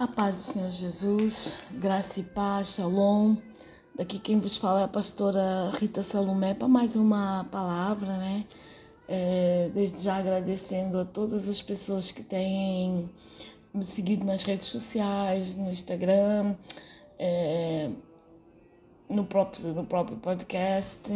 A paz do Senhor Jesus, graça e paz, shalom. Daqui quem vos fala é a pastora Rita Salomé para mais uma palavra, né? É, desde já agradecendo a todas as pessoas que têm me seguido nas redes sociais, no Instagram, é, no, próprio, no próprio podcast.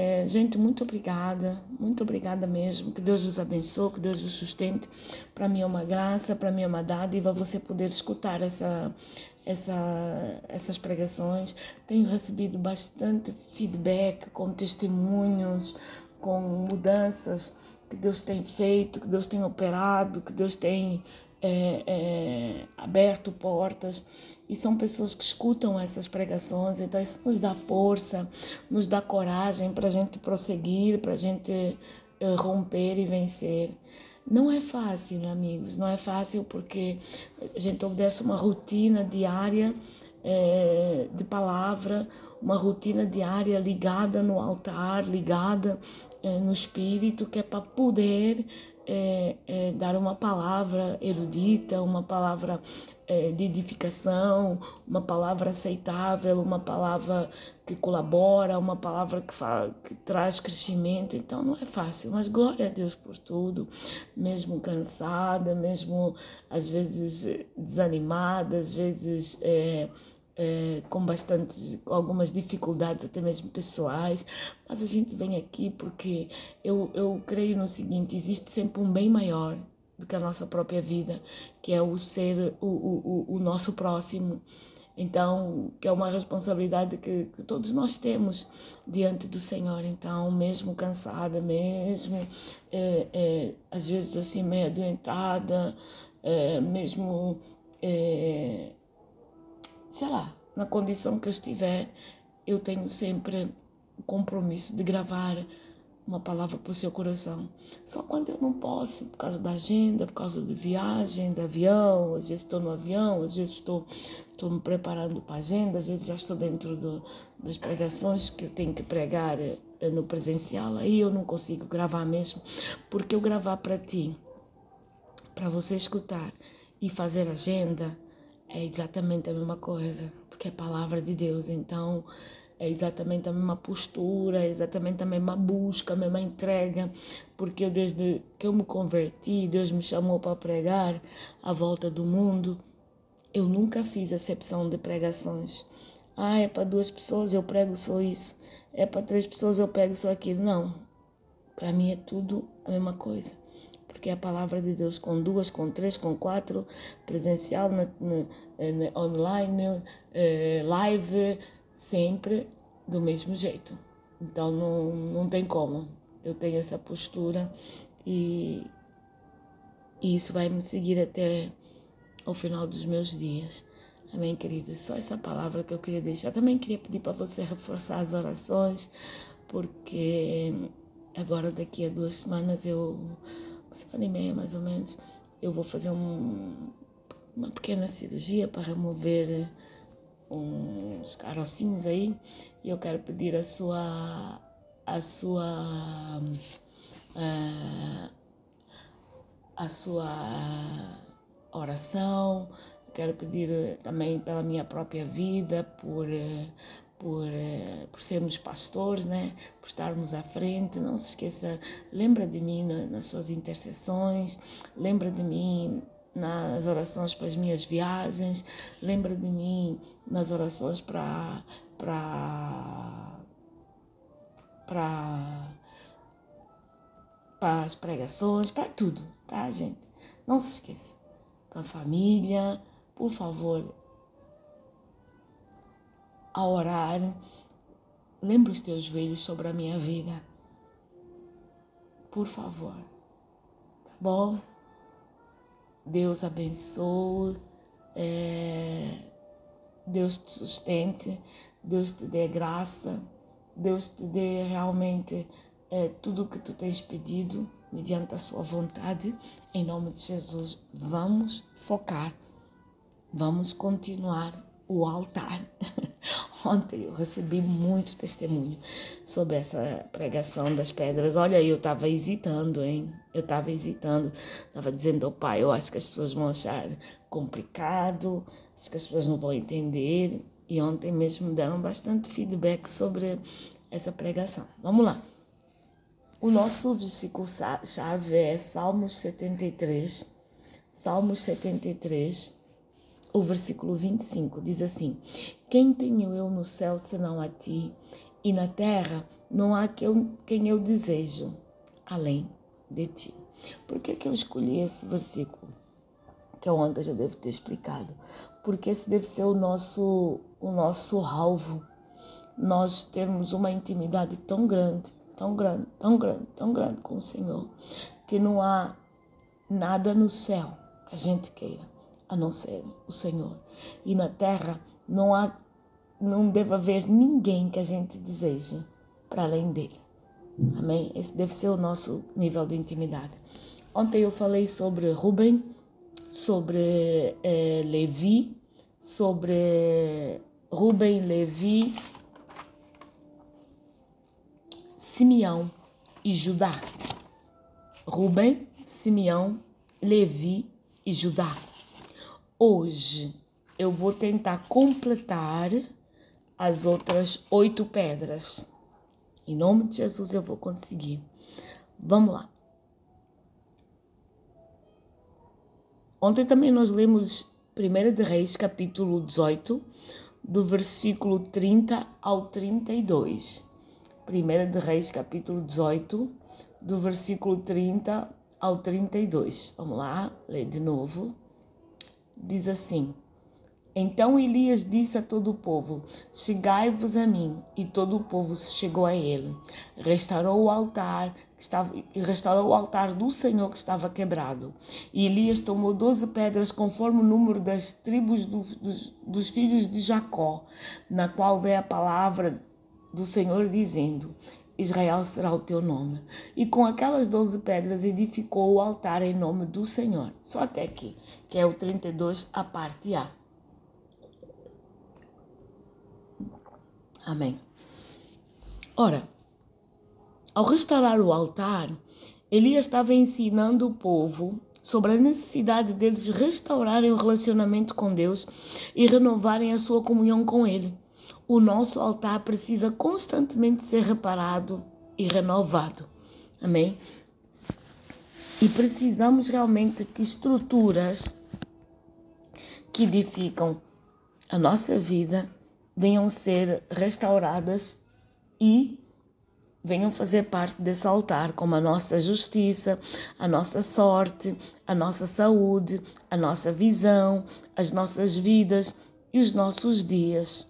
É, gente, muito obrigada, muito obrigada mesmo. Que Deus os abençoe, que Deus os sustente. Para mim é uma graça, para mim é uma dádiva você poder escutar essa, essa, essas pregações. Tenho recebido bastante feedback com testemunhos, com mudanças que Deus tem feito, que Deus tem operado, que Deus tem é, é, aberto portas e são pessoas que escutam essas pregações, então isso nos dá força, nos dá coragem para a gente prosseguir, para a gente é, romper e vencer. Não é fácil, amigos, não é fácil porque a gente obedece uma rotina diária é, de palavra, uma rotina diária ligada no altar, ligada é, no espírito, que é para poder é, é, dar uma palavra erudita, uma palavra é, de edificação, uma palavra aceitável, uma palavra que colabora, uma palavra que, fala, que traz crescimento. Então não é fácil, mas glória a Deus por tudo, mesmo cansada, mesmo às vezes desanimada, às vezes é, é, com bastante, algumas dificuldades, até mesmo pessoais, mas a gente vem aqui porque eu, eu creio no seguinte: existe sempre um bem maior do que a nossa própria vida, que é o ser o, o, o nosso próximo. Então, que é uma responsabilidade que, que, todos nós temos diante do Senhor. Então, mesmo cansada, mesmo é, é, às vezes assim meio adoentada, é, mesmo é, sei lá, na condição que eu estiver, eu tenho sempre o compromisso de gravar uma palavra para o seu coração. Só quando eu não posso, por causa da agenda, por causa de viagem, de avião, às vezes estou no avião, às vezes estou, estou me preparando para a agenda, às vezes já estou dentro do, das pregações que eu tenho que pregar eh, no presencial, aí eu não consigo gravar mesmo, porque eu gravar para ti, para você escutar e fazer agenda, é exatamente a mesma coisa, porque é palavra de Deus. Então, é exatamente a mesma postura, é exatamente a mesma busca, a mesma entrega, porque eu, desde que eu me converti, Deus me chamou para pregar a volta do mundo, eu nunca fiz acepção de pregações. Ah, é para duas pessoas, eu prego só isso. É para três pessoas, eu prego só aquilo. Não. Para mim é tudo a mesma coisa porque a palavra de Deus com duas, com três, com quatro, presencial, na, na, na, online, eh, live, sempre do mesmo jeito. Então não, não tem como. Eu tenho essa postura e, e isso vai me seguir até ao final dos meus dias. Amém, querido? Só essa palavra que eu queria deixar. Também queria pedir para você reforçar as orações, porque agora daqui a duas semanas eu semana e meia mais ou menos, eu vou fazer um, uma pequena cirurgia para remover uns carocinhos aí e eu quero pedir a sua a sua uh, a sua oração quero pedir também pela minha própria vida por por, eh, por sermos pastores, né? por estarmos à frente. Não se esqueça, lembra de mim nas suas intercessões, lembra de mim nas orações para as minhas viagens, lembra de mim nas orações para para para para as pregações, para tudo, tá, gente? Não se esqueça. Para a família, por favor, a orar, lembra os teus joelhos sobre a minha vida. Por favor. Tá bom? Deus abençoe. É, Deus te sustente. Deus te dê graça. Deus te dê realmente é, tudo o que tu tens pedido, mediante a sua vontade. Em nome de Jesus, vamos focar. Vamos continuar o altar. Ontem eu recebi muito testemunho sobre essa pregação das pedras. Olha, eu estava hesitando, hein? Eu estava hesitando. Estava dizendo ao pai, eu acho que as pessoas vão achar complicado, acho que as pessoas não vão entender. E ontem mesmo deram bastante feedback sobre essa pregação. Vamos lá. O nosso versículo chave é Salmos 73. Salmos 73, o versículo 25 diz assim: Quem tenho eu no céu senão a ti, e na terra não há quem eu desejo além de ti. Por que, que eu escolhi esse versículo? Que eu ontem já devo ter explicado. Porque esse deve ser o nosso, o nosso alvo. Nós termos uma intimidade tão grande, tão grande, tão grande, tão grande com o Senhor, que não há nada no céu que a gente queira a não ser o Senhor. E na terra não há, não deve haver ninguém que a gente deseje para além dele. Amém? Esse deve ser o nosso nível de intimidade. Ontem eu falei sobre Rubem, sobre eh, Levi, sobre Rubem, Levi, Simeão e Judá. Rubem, Simeão, Levi e Judá. Hoje eu vou tentar completar as outras oito pedras. Em nome de Jesus eu vou conseguir. Vamos lá. Ontem também nós lemos 1 de Reis, capítulo 18, do versículo 30 ao 32. 1 de Reis, capítulo 18, do versículo 30 ao 32. Vamos lá, ler de novo diz assim: Então Elias disse a todo o povo: Chegai-vos a mim. E todo o povo se chegou a ele. Restaurou o altar que estava, restaurou o altar do Senhor que estava quebrado. E Elias tomou doze pedras conforme o número das tribos do, dos, dos filhos de Jacó, na qual veio a palavra do Senhor dizendo: Israel será o teu nome. E com aquelas doze pedras edificou o altar em nome do Senhor. Só até aqui, que é o 32, a parte A. Amém. Ora, ao restaurar o altar, Elias estava ensinando o povo sobre a necessidade deles restaurarem o relacionamento com Deus e renovarem a sua comunhão com Ele o nosso altar precisa constantemente ser reparado e renovado. Amém? E precisamos realmente que estruturas que edificam a nossa vida venham ser restauradas e venham fazer parte desse altar, como a nossa justiça, a nossa sorte, a nossa saúde, a nossa visão, as nossas vidas e os nossos dias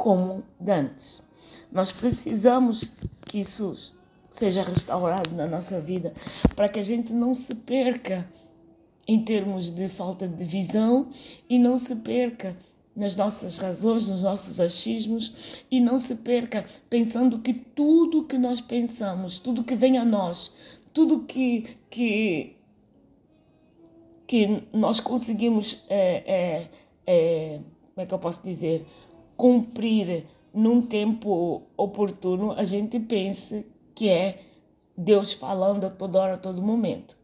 como dantes. Nós precisamos que isso seja restaurado na nossa vida para que a gente não se perca em termos de falta de visão e não se perca nas nossas razões, nos nossos achismos e não se perca pensando que tudo que nós pensamos, tudo que vem a nós, tudo que, que, que nós conseguimos, é, é, é, como é que eu posso dizer, cumprir num tempo oportuno, a gente pense que é Deus falando a toda hora, a todo momento.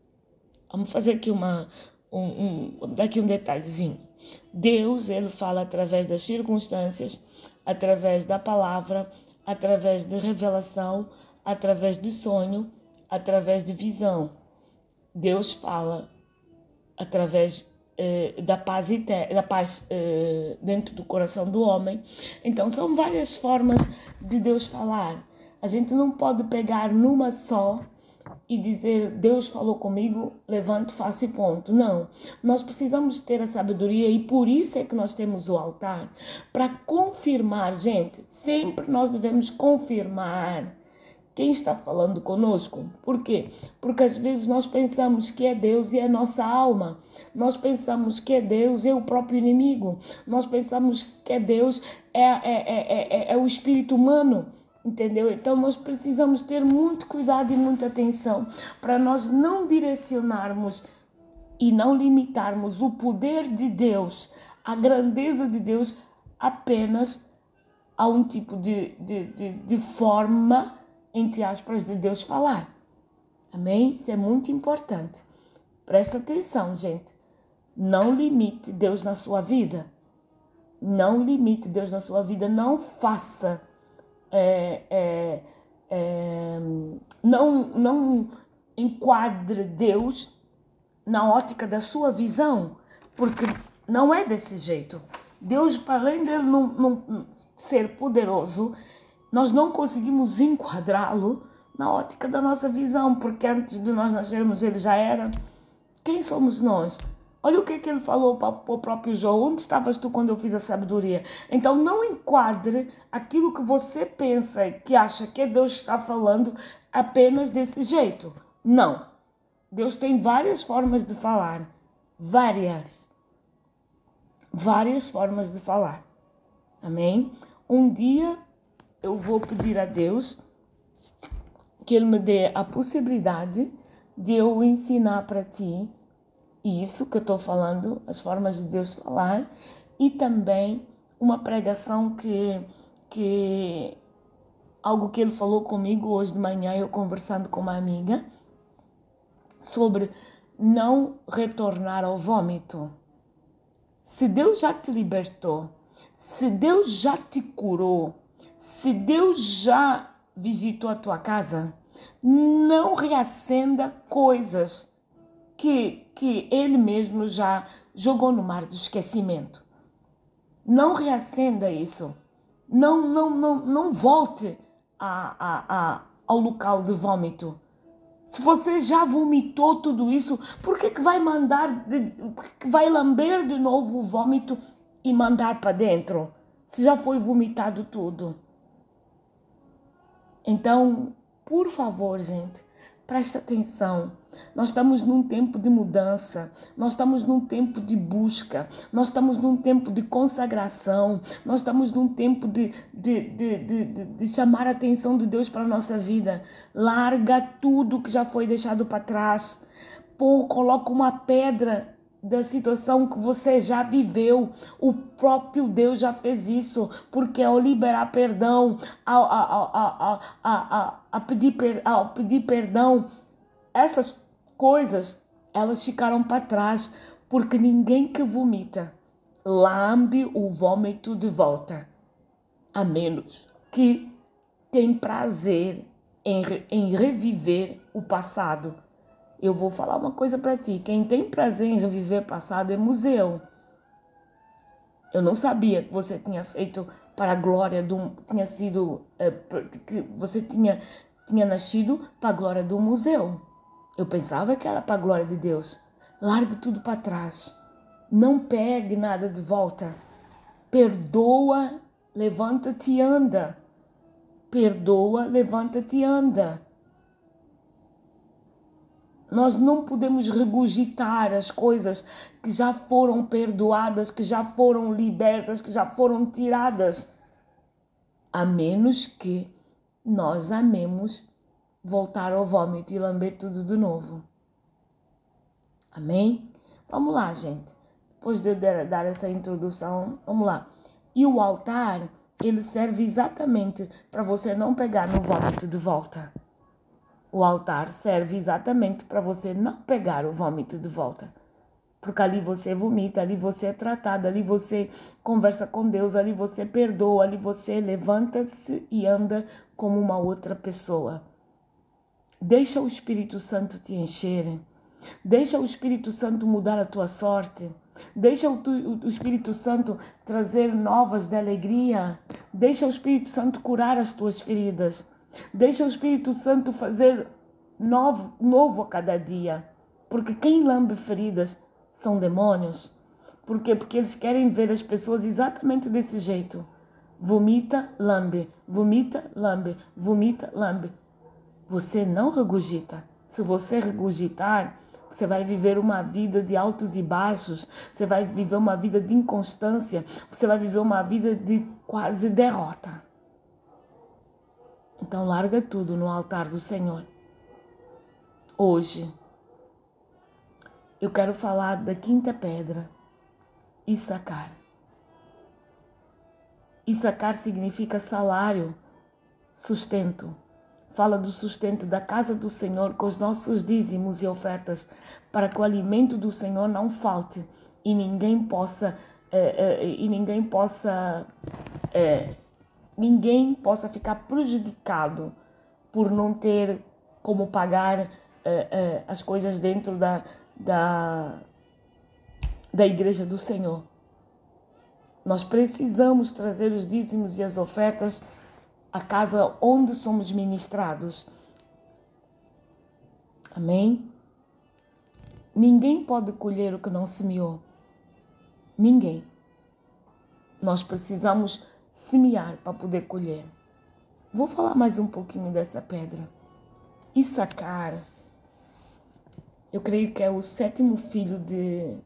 Vamos fazer aqui uma um, um daqui um detalhezinho. Deus, ele fala através das circunstâncias, através da palavra, através de revelação, através de sonho, através de visão. Deus fala através eh, da paz, da paz uh, dentro do coração do homem. Então, são várias formas de Deus falar. A gente não pode pegar numa só e dizer Deus falou comigo, levanto, faço e ponto. Não. Nós precisamos ter a sabedoria e por isso é que nós temos o altar para confirmar, gente. Sempre nós devemos confirmar quem está falando conosco. Por quê? Porque às vezes nós pensamos que é Deus e é nossa alma. Nós pensamos que é Deus e é o próprio inimigo. Nós pensamos que é Deus é, é, é, é, é o espírito humano. Entendeu? Então nós precisamos ter muito cuidado e muita atenção para nós não direcionarmos e não limitarmos o poder de Deus, a grandeza de Deus apenas a um tipo de, de, de, de forma, entre aspas, de Deus falar. Amém? Isso é muito importante. Presta atenção, gente. Não limite Deus na sua vida. Não limite Deus na sua vida. Não faça. É, é, é, não, não enquadre Deus na ótica da sua visão, porque não é desse jeito. Deus, para além dele não, não ser poderoso, nós não conseguimos enquadrá-lo na ótica da nossa visão, porque antes de nós nascermos ele já era. Quem somos nós? Olha o que, é que ele falou para o próprio João. Onde estavas tu quando eu fiz a sabedoria? Então não enquadre aquilo que você pensa, que acha que Deus está falando apenas desse jeito. Não. Deus tem várias formas de falar. Várias. Várias formas de falar. Amém? Um dia eu vou pedir a Deus que Ele me dê a possibilidade de eu ensinar para ti isso que eu estou falando, as formas de Deus falar, e também uma pregação que, que algo que ele falou comigo hoje de manhã, eu conversando com uma amiga, sobre não retornar ao vômito. Se Deus já te libertou, se Deus já te curou, se Deus já visitou a tua casa, não reacenda coisas que, que ele mesmo já jogou no mar do esquecimento. Não reacenda isso. Não, não, não, não volte a, a, a, ao local de vômito. Se você já vomitou tudo isso, por que, que vai mandar, de, que vai lamber de novo o vômito e mandar para dentro? Se já foi vomitado tudo. Então, por favor, gente, presta atenção. Nós estamos num tempo de mudança, nós estamos num tempo de busca, nós estamos num tempo de consagração, nós estamos num tempo de, de, de, de, de chamar a atenção de Deus para a nossa vida. Larga tudo que já foi deixado para trás. Pô, coloca uma pedra da situação que você já viveu. O próprio Deus já fez isso, porque ao liberar perdão, ao, ao, ao, ao, pedir, ao pedir perdão, essas coisas elas ficaram para trás, porque ninguém que vomita lambe o vômito de volta, a menos que tem prazer em, em reviver o passado eu vou falar uma coisa para ti. Quem tem prazer em reviver passado é museu. Eu não sabia que você tinha feito para a glória do tinha sido é, que você tinha tinha nascido para a glória do museu. Eu pensava que era para a glória de Deus. Largue tudo para trás. Não pegue nada de volta. Perdoa, levanta-te e anda. Perdoa, levanta-te e anda. Nós não podemos regurgitar as coisas que já foram perdoadas, que já foram libertas, que já foram tiradas, a menos que nós amemos voltar ao vômito e lamber tudo de novo. Amém? Vamos lá, gente. Depois de eu dar essa introdução, vamos lá. E o altar, ele serve exatamente para você não pegar no vômito de volta. O altar serve exatamente para você não pegar o vômito de volta. Porque ali você vomita, ali você é tratado, ali você conversa com Deus, ali você perdoa, ali você levanta-se e anda como uma outra pessoa. Deixa o Espírito Santo te encher. Deixa o Espírito Santo mudar a tua sorte. Deixa o, tu, o, Espírito Santo trazer novas de alegria. Deixa o Espírito Santo curar as tuas feridas. Deixa o Espírito Santo fazer novo, novo a cada dia. Porque quem lambe feridas são demônios. Por quê? Porque eles querem ver as pessoas exatamente desse jeito. Vomita, lambe, vomita, lambe, vomita, lambe. Você não regurgita. Se você regurgitar, você vai viver uma vida de altos e baixos, você vai viver uma vida de inconstância, você vai viver uma vida de quase derrota. Então larga tudo no altar do Senhor. Hoje eu quero falar da quinta pedra, Issacar. Issacar significa salário, sustento. Fala do sustento da casa do Senhor com os nossos dízimos e ofertas, para que o alimento do Senhor não falte e ninguém possa é, é, e ninguém possa é, ninguém possa ficar prejudicado por não ter como pagar as coisas dentro da, da, da igreja do Senhor. Nós precisamos trazer os dízimos e as ofertas à casa onde somos ministrados. Amém? Ninguém pode colher o que não semeou. Ninguém. Nós precisamos semear para poder colher. Vou falar mais um pouquinho dessa pedra. Issacar, eu creio que é o sétimo filho de,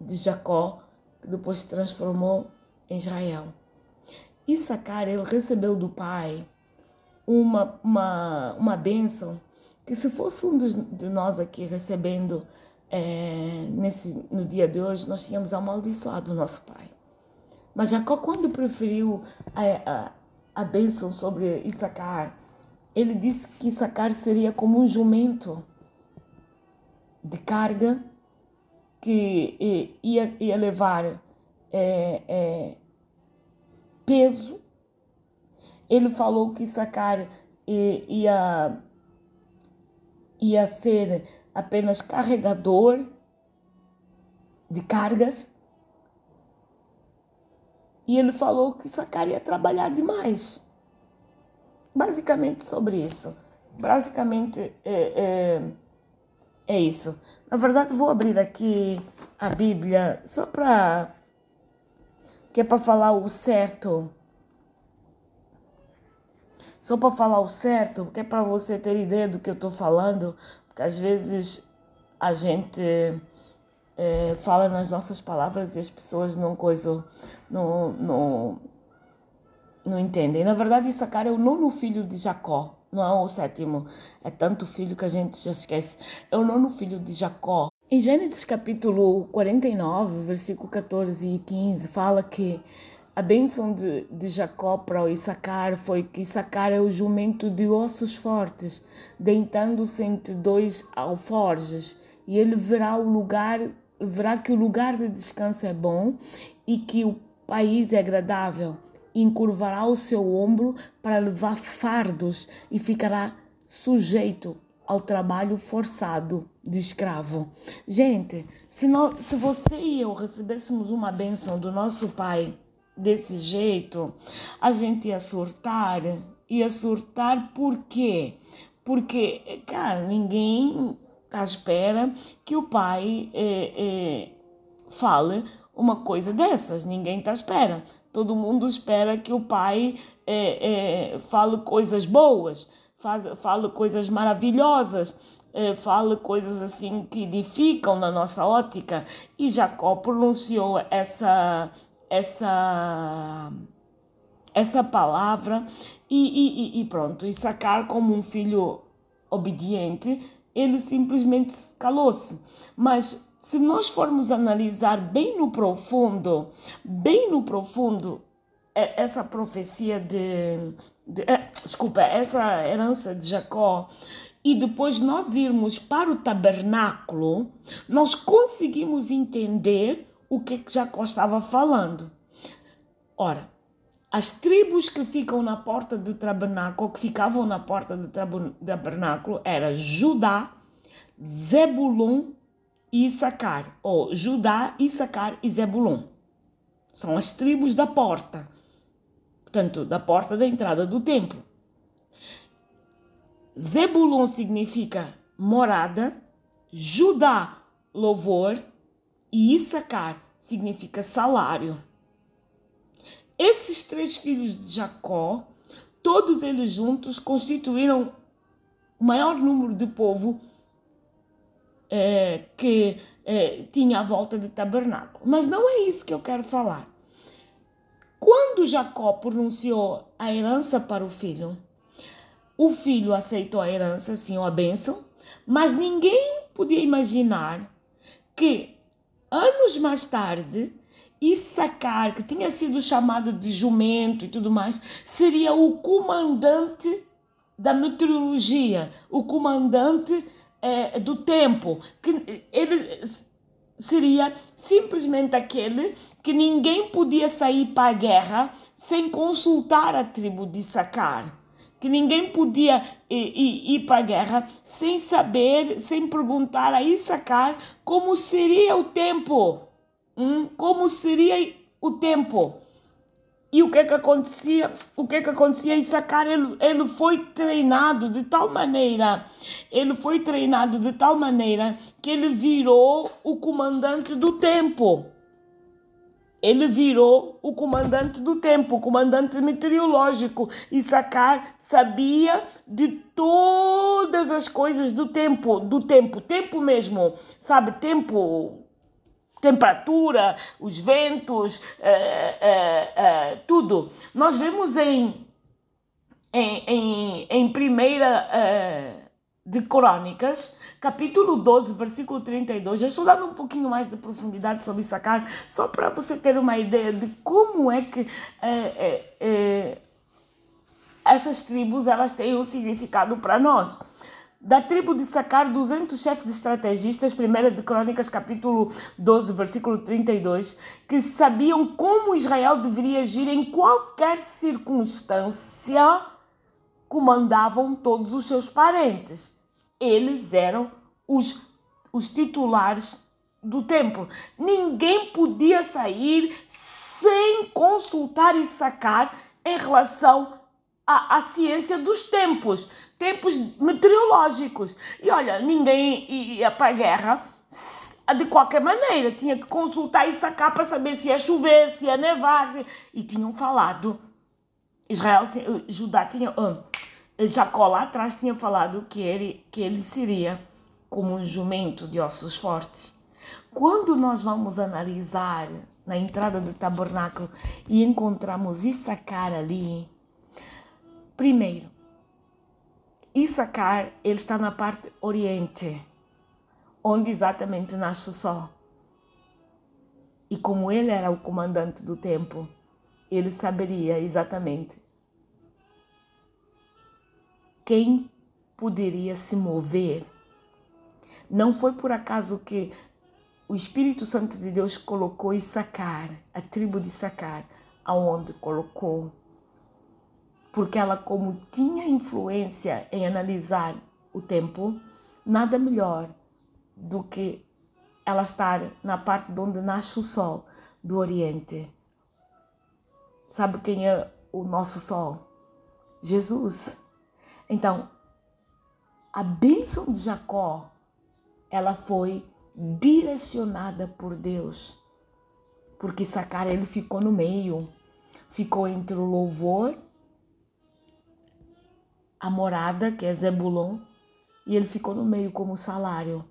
de Jacó, que depois se transformou em Israel. Issacar, ele recebeu do pai uma, uma, uma bênção que se fosse um de nós aqui recebendo é, nesse, no dia de hoje, nós tínhamos amaldiçoado o nosso pai. Mas Jacó, quando preferiu a, a, a bênção sobre Issacar, ele disse que Issacar seria como um jumento de carga que ia, ia levar é, é, peso. Ele falou que Issacar ia, ia ser apenas carregador de cargas. E ele falou que Sacar ia trabalhar demais. Basicamente sobre isso. Basicamente é, é, é isso. Na verdade, vou abrir aqui a Bíblia só para. que é para falar o certo. Só para falar o certo, que é para você ter ideia do que eu estou falando, porque às vezes a gente é, fala nas nossas palavras e as pessoas não coisa, não, não, não entendem. Na verdade, Issacar é o nono filho de Jacó, não é o sétimo. É tanto filho que a gente já esquece. É o nono filho de Jacó. Em Gênesis capítulo 49, versículo 14 e 15, fala que a bênção de, de Jacó para Issacar foi que Issacar é o jumento de ossos fortes, deitando-se entre dois alforjes, e ele verá o lugar, verá que o lugar de descanso é bom e que o país é agradável. Encurvará o seu ombro para levar fardos e ficará sujeito ao trabalho forçado de escravo. Gente, se, nós, se você e eu recebêssemos uma bênção do nosso Pai, desse jeito, a gente ia surtar. Ia surtar por quê? Porque, cara, ninguém à espera que o pai é, é, fale uma coisa dessas. Ninguém tá à espera. Todo mundo espera que o pai é, fale coisas boas, faz, fale coisas maravilhosas fale coisas assim que edificam na nossa ótica. E Jacó pronunciou essa, essa essa palavra e, e, e pronto, e sacar como um filho obediente, ele simplesmente calou-se. Mas se nós formos analisar bem no profundo, bem no profundo, é, essa profecia de, de é, desculpa, essa herança de Jacó, e depois nós irmos para o tabernáculo, nós conseguimos entender o que, que Jacó estava falando. Ora, as tribos que ficam na porta do tabernáculo, que ficavam na porta do tabernáculo, era Judá, Zebulon e Issacar, ou Judá, Issacar e Zebulon. São as tribos da porta, portanto, da porta da entrada do templo. Zebulon significa morada, Judá, louvor, e Issacar significa salário. Esses três filhos de Jacó, todos eles juntos, constituíram o maior número de povo é, que é, tinha a volta do tabernáculo. Mas não é isso que eu quero falar. Quando Jacó pronunciou a herança para o filho, o filho aceitou a herança, sim, a bênção, mas ninguém podia imaginar que anos mais tarde Issacar, que tinha sido chamado de jumento e tudo mais, seria o comandante da meteorologia, o comandante é, do tempo, que ele seria simplesmente aquele que ninguém podia sair para a guerra sem consultar a tribo de Sacar. Que ninguém podia ir, ir, ir para a guerra sem saber, sem perguntar a Issacar como seria o tempo. Como seria o tempo. E o que é que acontecia? O que é que acontecia? Issacar, ele, ele foi treinado de tal maneira, ele foi treinado de tal maneira que ele virou o comandante do tempo. Ele virou o comandante do tempo, o comandante meteorológico. Issacar sabia de todas as coisas do tempo, do tempo, tempo mesmo, sabe? Tempo, temperatura, os ventos, é, é, tudo. Nós vemos em, em, em, em primeira de Crônicas, capítulo 12, versículo 32. Eu estou dando um pouquinho mais de profundidade sobre Sacar, só para você ter uma ideia de como é que essas tribos elas têm um significado para nós. Da tribo de Sacar, 200 chefes estrategistas, 1 de Crônicas, capítulo 12, versículo 32, que sabiam como Israel deveria agir em qualquer circunstância, comandavam todos os seus parentes. Eles eram os, os titulares do templo. Ninguém podia sair sem consultar e sacar em relação à, à ciência dos tempos tempos meteorológicos. E olha, ninguém ia para a guerra de qualquer maneira. Tinha que consultar e sacar para saber se ia chover, se ia nevar. Se... E tinham falado. Israel, Judá tinha. Jacó lá atrás tinha falado que ele, que ele seria como um jumento de ossos fortes. Quando nós vamos analisar na entrada do tabernáculo e encontramos Issacar ali, primeiro, Issacar, ele está na parte oriente, onde exatamente nasce o sol. E como ele era o comandante do tempo, ele saberia exatamente quem poderia se mover. Não foi por acaso que o Espírito Santo de Deus colocou Issacar, a tribo de Issacar, aonde colocou porque ela, como tinha influência em analisar o tempo, nada melhor do que ela estar na parte de onde nasce o sol do Oriente. Sabe quem é o nosso sol? Jesus. Então, a bênção de Jacó, ela foi direcionada por Deus. Porque Sacar ele ficou no meio, ficou entre o louvor a morada, que é Zebulon, e ele ficou no meio como salário.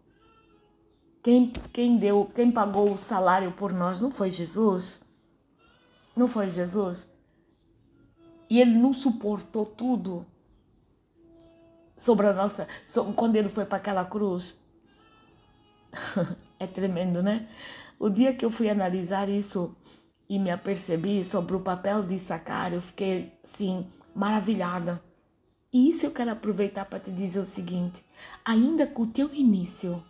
Quem, quem deu, quem pagou o salário por nós não foi Jesus? Não foi Jesus? E ele não suportou tudo sobre a nossa, sobre, quando ele foi para aquela cruz. é tremendo, né? O dia que eu fui analisar isso e me apercebi sobre o papel de Sacar, eu fiquei assim maravilhada e isso eu quero aproveitar para te dizer o seguinte: ainda que o teu início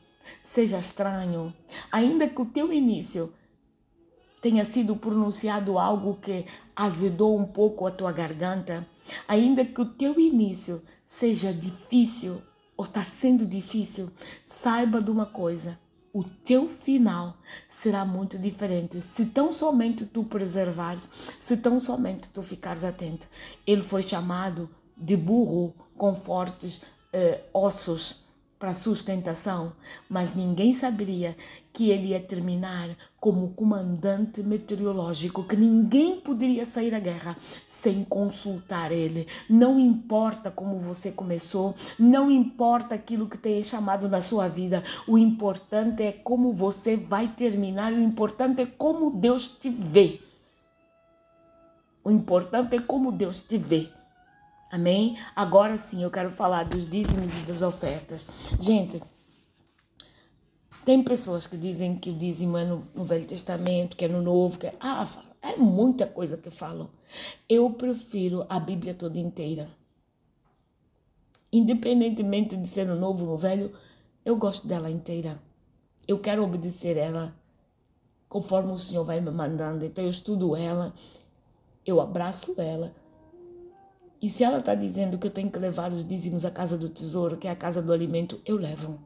seja estranho, ainda que o teu início tenha sido pronunciado algo que azedou um pouco a tua garganta, ainda que o teu início seja difícil ou está sendo difícil, saiba de uma coisa: o teu final será muito diferente. Se tão somente tu preservares, se tão somente tu ficares atento. Ele foi chamado de burro com fortes eh, ossos para sustentação, mas ninguém saberia que ele ia terminar como comandante meteorológico, que ninguém poderia sair à guerra sem consultar ele. Não importa como você começou, não importa aquilo que tenha chamado na sua vida, o importante é como você vai terminar, o importante é como Deus te vê. O importante é como Deus te vê. Amém? Agora sim eu quero falar dos dízimos e das ofertas. Gente, Tem pessoas que dizem que o dízimo é no, no Velho Testamento, que é no Novo, que é, ah, é muita coisa que falam. Eu prefiro a Bíblia toda inteira. Independentemente de ser no Novo ou no Velho, eu gosto dela inteira. Eu quero obedecer ela conforme o Senhor vai me mandando. Então eu estudo ela, eu abraço ela. E se ela está dizendo que eu tenho que levar os dízimos à casa do tesouro, que é a casa do alimento, eu levo.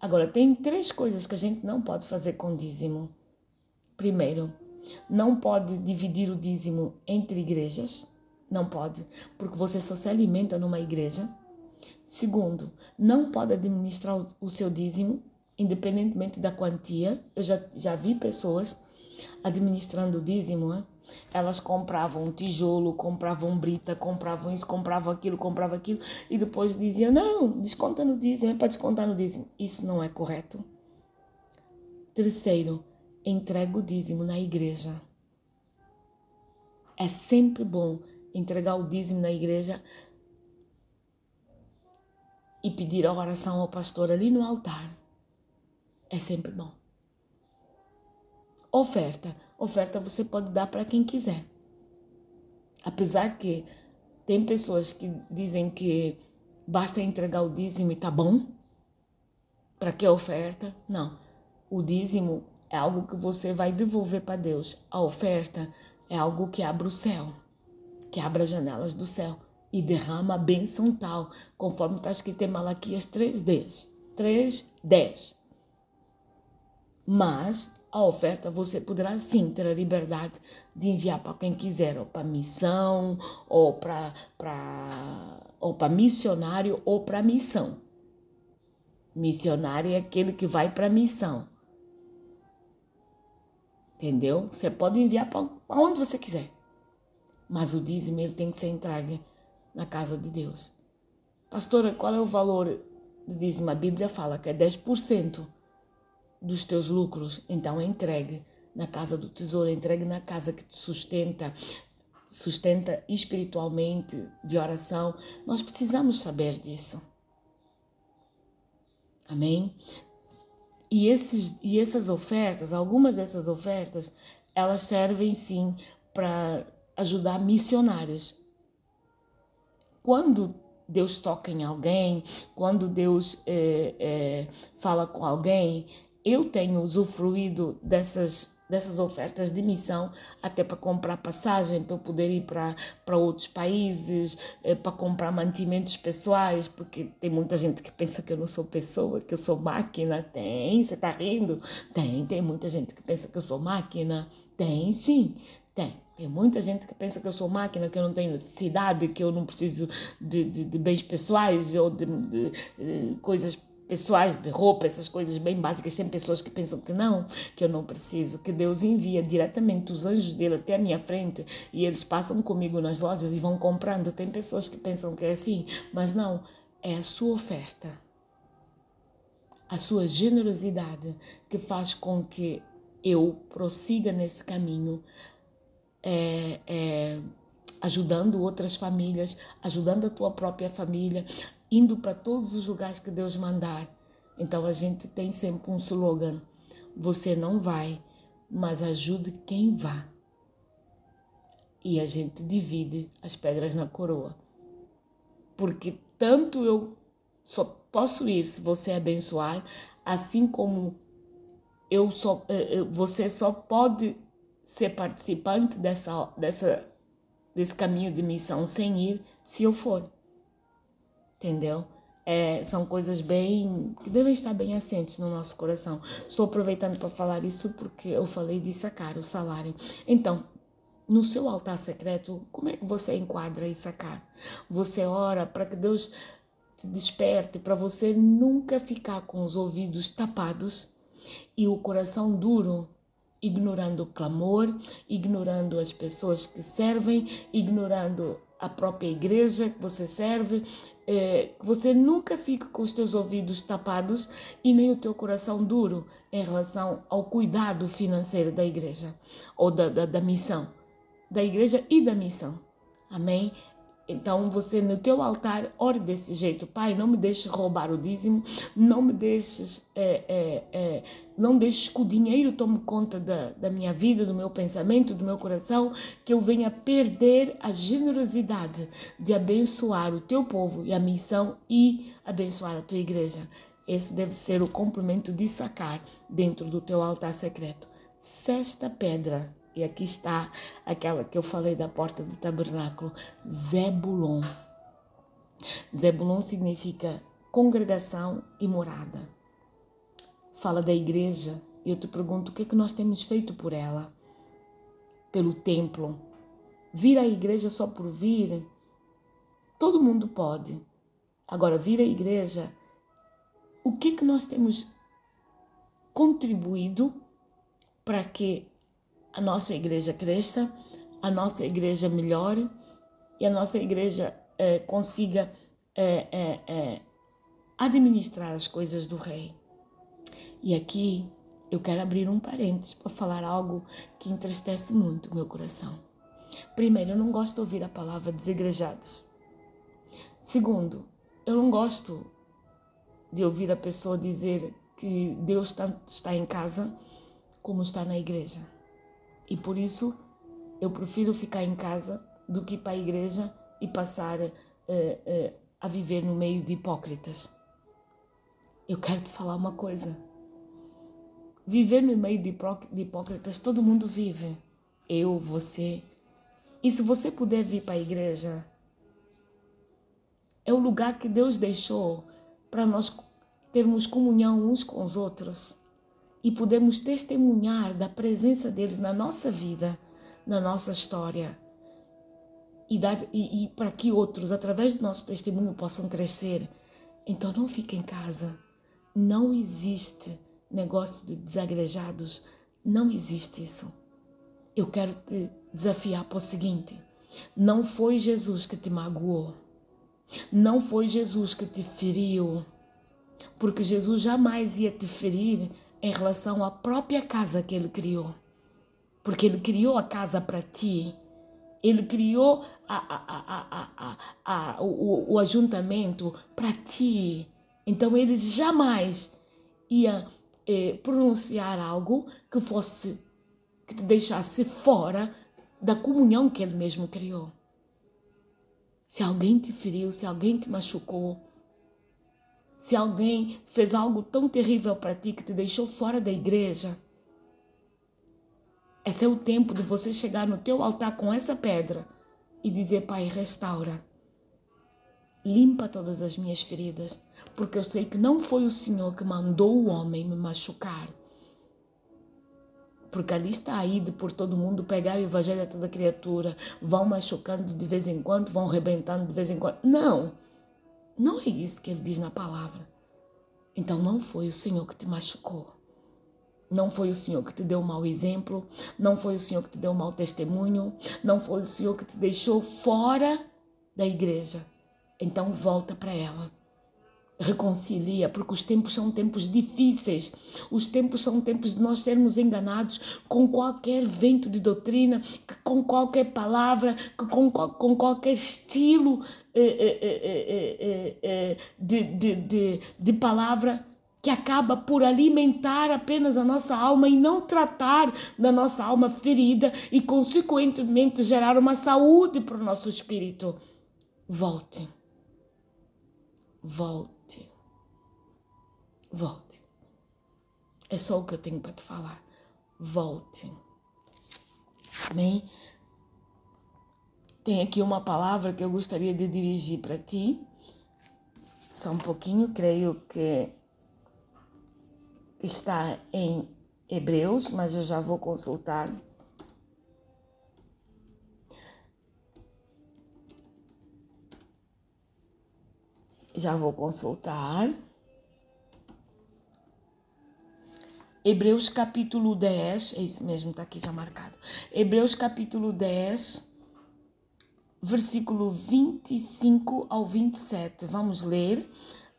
Agora, tem três coisas que a gente não pode fazer com dízimo. Primeiro, não pode dividir o dízimo entre igrejas. Não pode, porque você só se alimenta numa igreja. Segundo, não pode administrar o seu dízimo, independentemente da quantia. Eu já, já vi pessoas administrando o dízimo, né? Elas compravam tijolo, compravam brita, compravam isso, compravam aquilo, compravam aquilo e depois diziam: não, desconta no dízimo, é para descontar no dízimo. Isso não é correto. Terceiro, entrega o dízimo na igreja. É sempre bom entregar o dízimo na igreja e pedir a oração ao pastor ali no altar. É sempre bom. Oferta. Oferta você pode dar para quem quiser. Apesar que tem pessoas que dizem que basta entregar o dízimo e tá bom. Para que oferta? Não. O dízimo é algo que você vai devolver para Deus. A oferta é algo que abre o céu, que abre as janelas do céu e derrama a bênção tal, conforme está escrito em Malaquias 3:10. 3:10. Mas a oferta você poderá sim ter a liberdade de enviar para quem quiser, ou para missão, ou para ou para missionário, ou para missão. Missionário é aquele que vai para missão. Entendeu? Você pode enviar para onde você quiser. Mas o dízimo ele tem que ser entregue na casa de Deus. Pastora, qual é o valor do dízimo? A Bíblia fala que é 10% dos teus lucros. Então entregue na casa do tesouro, entregue na casa que te sustenta, sustenta espiritualmente, de oração. Nós precisamos saber disso. Amém? E, esses, e essas ofertas, algumas dessas ofertas, elas servem sim para ajudar missionários. Quando Deus toca em alguém, quando Deus é, é, fala com alguém, eu tenho usufruído dessas dessas ofertas de missão, até para comprar passagem, para eu poder ir para, para outros países, eh, para comprar mantimentos pessoais, porque tem muita gente que pensa que eu não sou pessoa, que eu sou máquina. Tem, você está rindo? Tem, tem muita gente que pensa que eu sou máquina. Tem, sim, tem. Tem muita gente que pensa que eu sou máquina, que eu não tenho necessidade, que eu não preciso de, de, de bens pessoais ou de, de, de coisas pessoais de roupa, essas coisas bem básicas. Tem pessoas que pensam que não, que eu não preciso, que Deus envia diretamente os anjos dele até a minha frente e eles passam comigo nas lojas e vão comprando. Tem pessoas que pensam que é assim, mas não, é a sua oferta, a sua generosidade que faz com que eu prossiga nesse caminho. É, é, ajudando outras famílias, ajudando a tua própria família, indo para todos os lugares que Deus mandar. Então a gente tem sempre um slogan: você não vai, mas ajude quem vá. E a gente divide as pedras na coroa. Porque tanto eu só posso ir se você abençoar, assim como eu só, eh, eh, você só pode ser participante dessa, dessa, desse caminho de missão sem ir se eu for entendeu? É, são coisas bem que devem estar bem assentes no nosso coração. Estou aproveitando para falar isso porque eu falei de sacar o salário. Então, no seu altar secreto, como é que você enquadra e sacar? Você ora para que Deus te desperte, para você nunca ficar com os ouvidos tapados e o coração duro, ignorando o clamor, ignorando as pessoas que servem, ignorando a própria igreja que você serve, é, você nunca fique com os teus ouvidos tapados e nem o teu coração duro em relação ao cuidado financeiro da igreja ou da, da, da missão, da igreja e da missão. Amém? Então você no teu altar ore desse jeito, Pai, não me deixes roubar o dízimo, não me deixes, é, é, é, não deixes que o dinheiro tome conta da, da minha vida, do meu pensamento, do meu coração, que eu venha perder a generosidade de abençoar o teu povo e a missão e abençoar a tua igreja. Esse deve ser o complemento de sacar dentro do teu altar secreto. Sexta pedra e aqui está aquela que eu falei da porta do tabernáculo, Zebulon. Zebulon significa congregação e morada. Fala da igreja e eu te pergunto o que é que nós temos feito por ela? Pelo templo. Vir à igreja só por vir, todo mundo pode. Agora, vir à igreja, o que é que nós temos contribuído para que a nossa igreja cresça, a nossa igreja melhore e a nossa igreja eh, consiga eh, eh, administrar as coisas do Rei. E aqui eu quero abrir um parênteses para falar algo que entristece muito meu coração. Primeiro, eu não gosto de ouvir a palavra desigrejados. Segundo, eu não gosto de ouvir a pessoa dizer que Deus tanto está em casa como está na igreja. E por isso eu prefiro ficar em casa do que ir para a igreja e passar uh, uh, a viver no meio de hipócritas. Eu quero te falar uma coisa. Viver no meio de hipócritas, todo mundo vive. Eu, você. E se você puder vir para a igreja, é o lugar que Deus deixou para nós termos comunhão uns com os outros e podemos testemunhar da presença deles na nossa vida, na nossa história. E, dar, e, e para que outros, através do nosso testemunho, possam crescer. Então não fique em casa. Não existe negócio de desagrejados. Não existe isso. Eu quero te desafiar para o seguinte: não foi Jesus que te magoou. Não foi Jesus que te feriu. Porque Jesus jamais ia te ferir em relação à própria casa que ele criou. Porque ele criou a casa para ti. Ele criou a, a, a, o, o ajuntamento para ti. Então ele jamais ia eh, pronunciar algo que fosse que te deixasse fora da comunhão que ele mesmo criou. Se alguém te feriu, se alguém te machucou, se alguém fez algo tão terrível para ti que te deixou fora da igreja, esse é o tempo de você chegar no teu altar com essa pedra e dizer: Pai, restaura. Limpa todas as minhas feridas, porque eu sei que não foi o Senhor que mandou o homem me machucar. Porque ali está aí de por todo mundo pegar o evangelho a toda criatura, vão machucando de vez em quando, vão arrebentando de vez em quando. Não! Não é isso que ele diz na palavra. Então não foi o Senhor que te machucou. Não foi o Senhor que te deu um mau exemplo, não foi o Senhor que te deu um mau testemunho, não foi o Senhor que te deixou fora da igreja. Então volta para ela reconcilia, porque os tempos são tempos difíceis. Os tempos são tempos de nós sermos enganados com qualquer vento de doutrina, com qualquer palavra, com, com qualquer estilo eh eh, eh, de, de, de, de palavra que acaba por alimentar apenas a nossa alma e não tratar da nossa alma ferida e, consequentemente, gerar uma saúde para o nosso espírito. Volte. Volte volte. É só o que eu tenho para te falar. Volte. Amém? Tem aqui uma palavra que eu gostaria de dirigir para ti. Só um pouquinho, creio que está em Hebreus, mas eu já vou consultar. Já vou consultar. Hebreus capítulo 10, é isso mesmo, está aqui já marcado. Hebreus capítulo 10, versículo 25 ao 27. Vamos ler.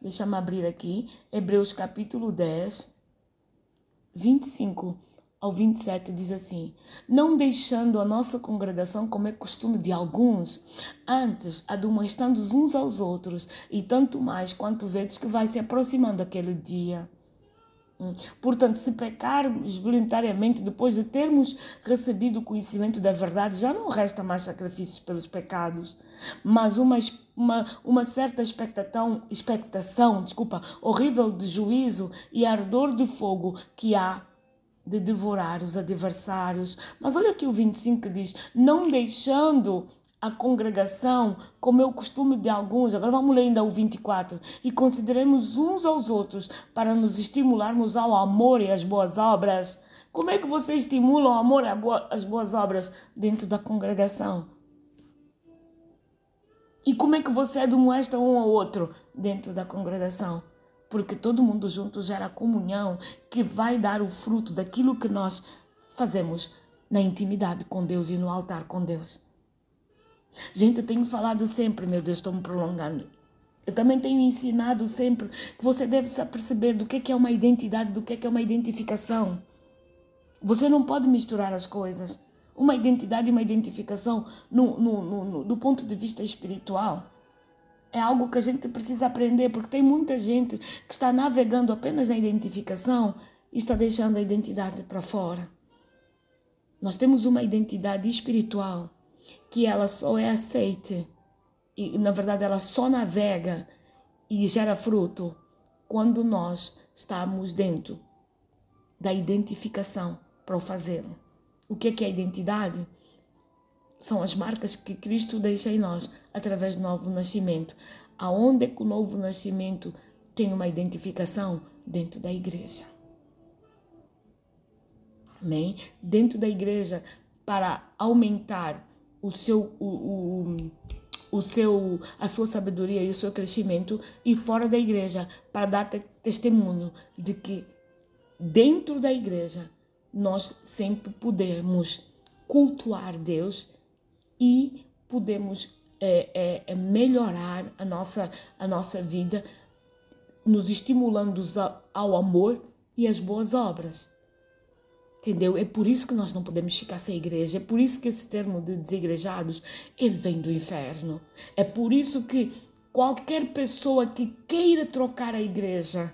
Deixa-me abrir aqui. Hebreus capítulo 10, 25 ao 27 diz assim: Não deixando a nossa congregação como é costume de alguns, antes admoestando uns aos outros, e tanto mais quanto vedes que vai se aproximando aquele dia. Portanto, se pecarmos voluntariamente depois de termos recebido o conhecimento da verdade, já não resta mais sacrifícios pelos pecados, mas uma, uma, uma certa expectação, expectação desculpa, horrível de juízo e ardor de fogo que há de devorar os adversários. Mas olha aqui o 25 diz: não deixando a congregação, como é o costume de alguns. Agora vamos ler ainda o 24. E consideremos uns aos outros para nos estimularmos ao amor e às boas obras. Como é que você estimula o amor as boas obras dentro da congregação? E como é que você admoesta um ao outro dentro da congregação? Porque todo mundo junto gera comunhão que vai dar o fruto daquilo que nós fazemos na intimidade com Deus e no altar com Deus. Gente, eu tenho falado sempre, meu Deus, estou me prolongando. Eu também tenho ensinado sempre que você deve se aperceber do que é uma identidade, do que é uma identificação. Você não pode misturar as coisas. Uma identidade e uma identificação no, no, no, do ponto de vista espiritual. É algo que a gente precisa aprender, porque tem muita gente que está navegando apenas na identificação e está deixando a identidade para fora. Nós temos uma identidade espiritual que ela só é aceite e na verdade ela só navega e gera fruto quando nós estamos dentro da identificação para o fazê-lo. O que é, que é a identidade? São as marcas que Cristo deixa em nós através do novo nascimento. Aonde é que o novo nascimento tem uma identificação? Dentro da igreja. Amém? Dentro da igreja, para aumentar o seu, o, o, o seu, a sua sabedoria e o seu crescimento e fora da igreja para dar testemunho de que dentro da igreja nós sempre podemos cultuar Deus e podemos é, é, é melhorar a nossa, a nossa vida, nos estimulando ao amor e às boas obras. Entendeu? É por isso que nós não podemos ficar sem igreja. É por isso que esse termo de desigrejados, ele vem do inferno. É por isso que qualquer pessoa que queira trocar a igreja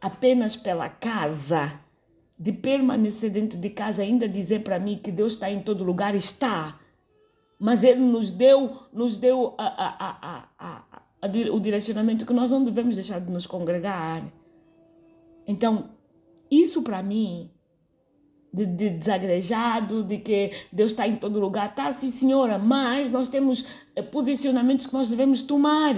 apenas pela casa, de permanecer dentro de casa, ainda dizer para mim que Deus está em todo lugar, está. Mas Ele nos deu, nos deu a, a, a, o direcionamento que nós não devemos deixar de nos congregar. Então, isso para mim de, de desagrejado, de que Deus está em todo lugar. Está sim, senhora, mas nós temos eh, posicionamentos que nós devemos tomar.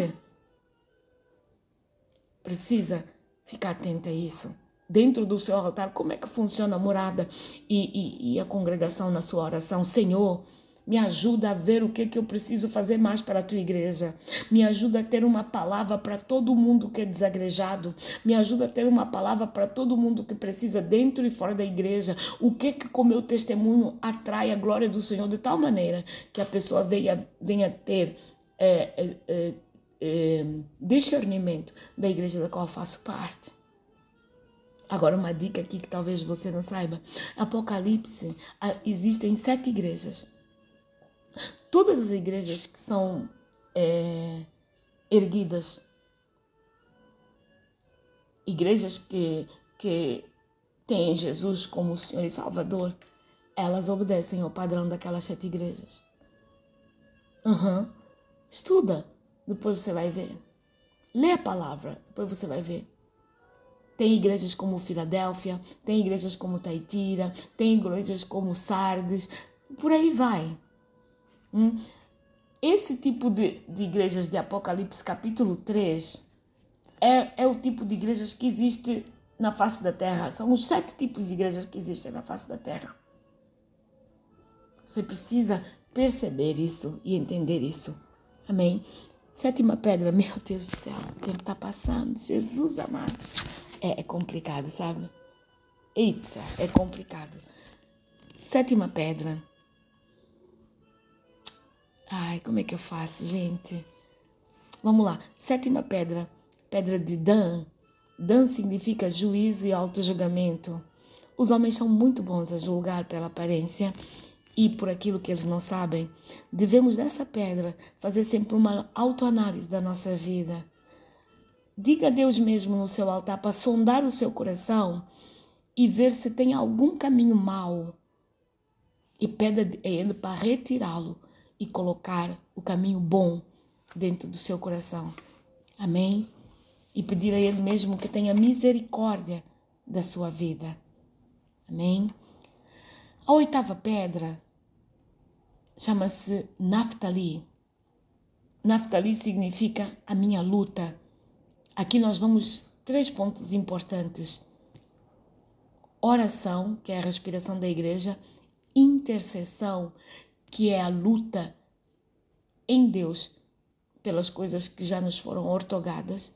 Precisa ficar atento a isso. Dentro do seu altar, como é que funciona a morada e, e, e a congregação na sua oração? Senhor, me ajuda a ver o que, que eu preciso fazer mais para a tua igreja. Me ajuda a ter uma palavra para todo mundo que é desagrejado. Me ajuda a ter uma palavra para todo mundo que precisa dentro e fora da igreja. O que que com meu testemunho atrai a glória do Senhor de tal maneira que a pessoa venha, venha ter é, é, é, é discernimento da igreja da qual faço parte. Agora, uma dica aqui que talvez você não saiba: Apocalipse, existem sete igrejas. Todas as igrejas que são é, erguidas, igrejas que, que têm Jesus como Senhor e Salvador, elas obedecem ao padrão daquelas sete igrejas. Uhum. Estuda, depois você vai ver. Lê a palavra, depois você vai ver. Tem igrejas como Filadélfia, tem igrejas como Taitira, tem igrejas como Sardes, por aí vai. Hum? Esse tipo de, de igrejas de Apocalipse capítulo 3 é, é o tipo de igrejas que existe na face da terra. São os sete tipos de igrejas que existem na face da terra. Você precisa perceber isso e entender isso. Amém? Sétima pedra, meu Deus do céu, o tempo está passando. Jesus amado. É, é complicado, sabe? Eita, é complicado. Sétima pedra Ai, como é que eu faço, gente? Vamos lá. Sétima pedra, pedra de Dan. Dan significa juízo e auto-julgamento. Os homens são muito bons a julgar pela aparência e por aquilo que eles não sabem. Devemos, dessa pedra, fazer sempre uma autoanálise da nossa vida. Diga a Deus mesmo no seu altar para sondar o seu coração e ver se tem algum caminho mau. E pede a Ele para retirá-lo e colocar o caminho bom dentro do seu coração. Amém? E pedir a Ele mesmo que tenha misericórdia da sua vida. Amém? A oitava pedra chama-se Naftali. Naftali significa a minha luta. Aqui nós vamos três pontos importantes: oração, que é a respiração da igreja, intercessão, que é a luta em Deus pelas coisas que já nos foram ortogadas,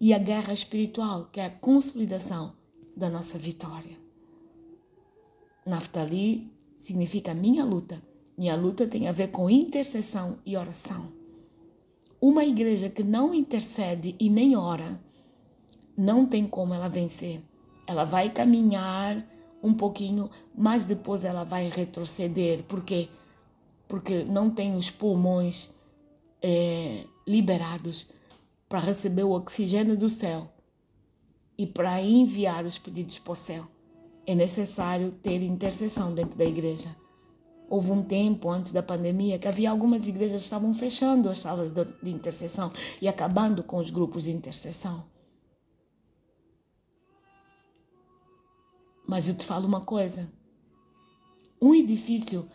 e a guerra espiritual, que é a consolidação da nossa vitória. Naftali significa minha luta. Minha luta tem a ver com intercessão e oração. Uma igreja que não intercede e nem ora, não tem como ela vencer. Ela vai caminhar um pouquinho, mas depois ela vai retroceder. Por quê? Porque não tem os pulmões é, liberados para receber o oxigênio do céu e para enviar os pedidos para o céu. É necessário ter intercessão dentro da igreja. Houve um tempo antes da pandemia que havia algumas igrejas que estavam fechando as salas de intercessão e acabando com os grupos de intercessão. Mas eu te falo uma coisa: um edifício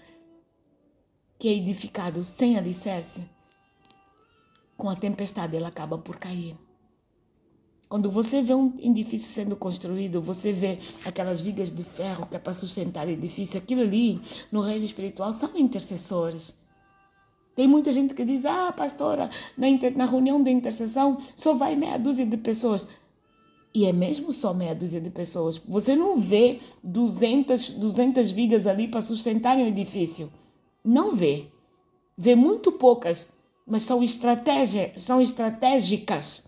que é edificado sem alicerce com a tempestade ele acaba por cair. Quando você vê um edifício sendo construído, você vê aquelas vigas de ferro que é para sustentar o edifício, aquilo ali, no reino espiritual, são intercessores. Tem muita gente que diz, ah, pastora, na, inter, na reunião de intercessão só vai meia dúzia de pessoas. E é mesmo só meia dúzia de pessoas. Você não vê 200, 200 vigas ali para sustentarem o edifício. Não vê. Vê muito poucas mas são, estratégia, são estratégicas.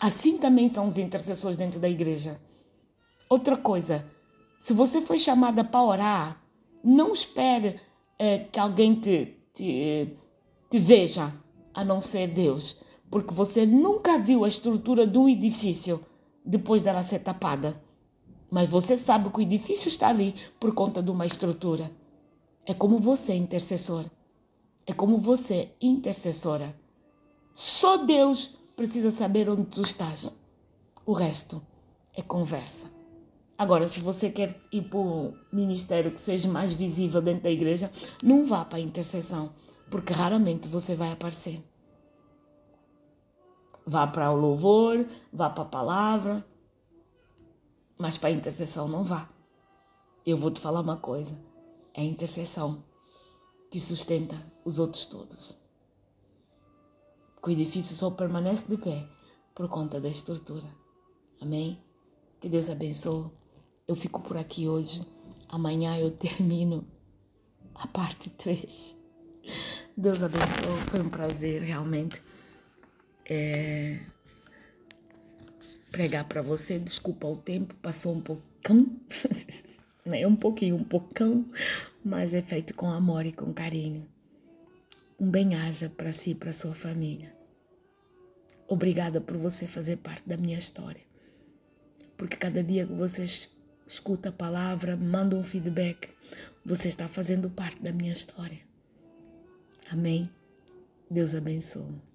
Assim também são os intercessores dentro da igreja. Outra coisa, se você foi chamada para orar, não espere é, que alguém te, te, te veja, a não ser Deus, porque você nunca viu a estrutura de um edifício depois dela ser tapada. Mas você sabe que o edifício está ali por conta de uma estrutura. É como você, intercessor. É como você, intercessora. Só Deus precisa saber onde tu estás. O resto é conversa. Agora, se você quer ir para um ministério que seja mais visível dentro da igreja, não vá para a intercessão, porque raramente você vai aparecer. Vá para o louvor, vá para a palavra, mas para a intercessão não vá. Eu vou te falar uma coisa: é a intercessão que sustenta os outros todos. Porque o edifício só permanece de pé por conta da estrutura. Amém? Que Deus abençoe. Eu fico por aqui hoje. Amanhã eu termino a parte 3. Deus abençoe. Foi um prazer realmente é, pregar para você. Desculpa o tempo, passou um pouquinho. né? Um pouquinho, um pocão, mas é feito com amor e com carinho. Um bem-aja para si e para sua família. Obrigada por você fazer parte da minha história. Porque cada dia que você escuta a palavra, manda um feedback, você está fazendo parte da minha história. Amém? Deus abençoe.